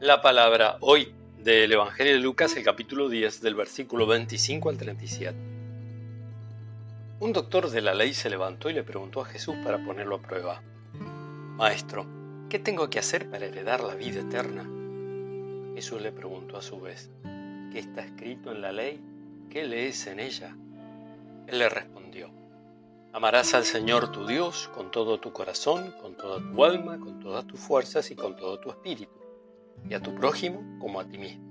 La palabra hoy del Evangelio de Lucas, el capítulo 10, del versículo 25 al 37. Un doctor de la ley se levantó y le preguntó a Jesús para ponerlo a prueba. Maestro, ¿qué tengo que hacer para heredar la vida eterna? Jesús le preguntó a su vez, ¿qué está escrito en la ley? ¿Qué lees en ella? Él le respondió, Amarás al Señor tu Dios con todo tu corazón, con toda tu alma, con todas tus fuerzas y con todo tu espíritu, y a tu prójimo como a ti mismo.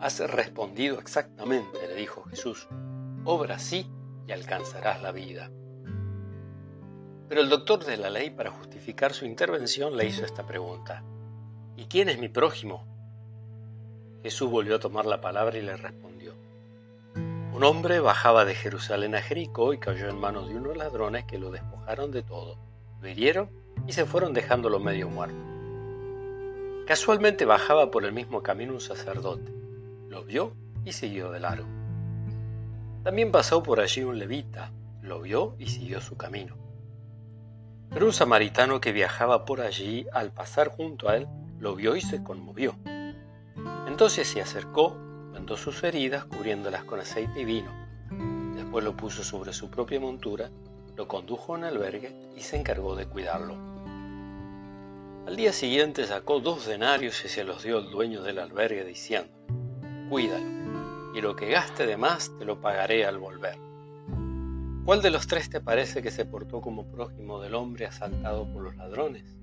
Has respondido exactamente, le dijo Jesús, obra así y alcanzarás la vida. Pero el doctor de la ley, para justificar su intervención, le hizo esta pregunta. ¿Y quién es mi prójimo? Jesús volvió a tomar la palabra y le respondió. Un hombre bajaba de Jerusalén a Jericó y cayó en manos de unos ladrones que lo despojaron de todo, lo hirieron y se fueron dejándolo medio muerto. Casualmente bajaba por el mismo camino un sacerdote, lo vio y siguió de largo. También pasó por allí un levita, lo vio y siguió su camino. Pero un samaritano que viajaba por allí, al pasar junto a él, lo vio y se conmovió. Entonces se acercó vendó sus heridas cubriéndolas con aceite y vino. Después lo puso sobre su propia montura, lo condujo a un albergue y se encargó de cuidarlo. Al día siguiente sacó dos denarios y se los dio al dueño del albergue diciendo, Cuídalo, y lo que gaste de más te lo pagaré al volver. ¿Cuál de los tres te parece que se portó como prójimo del hombre asaltado por los ladrones?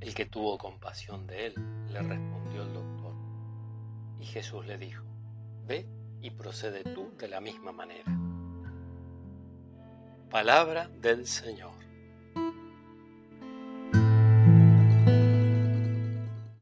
El que tuvo compasión de él, le respondió el doctor. Y Jesús le dijo, Ve y procede tú de la misma manera. Palabra del Señor.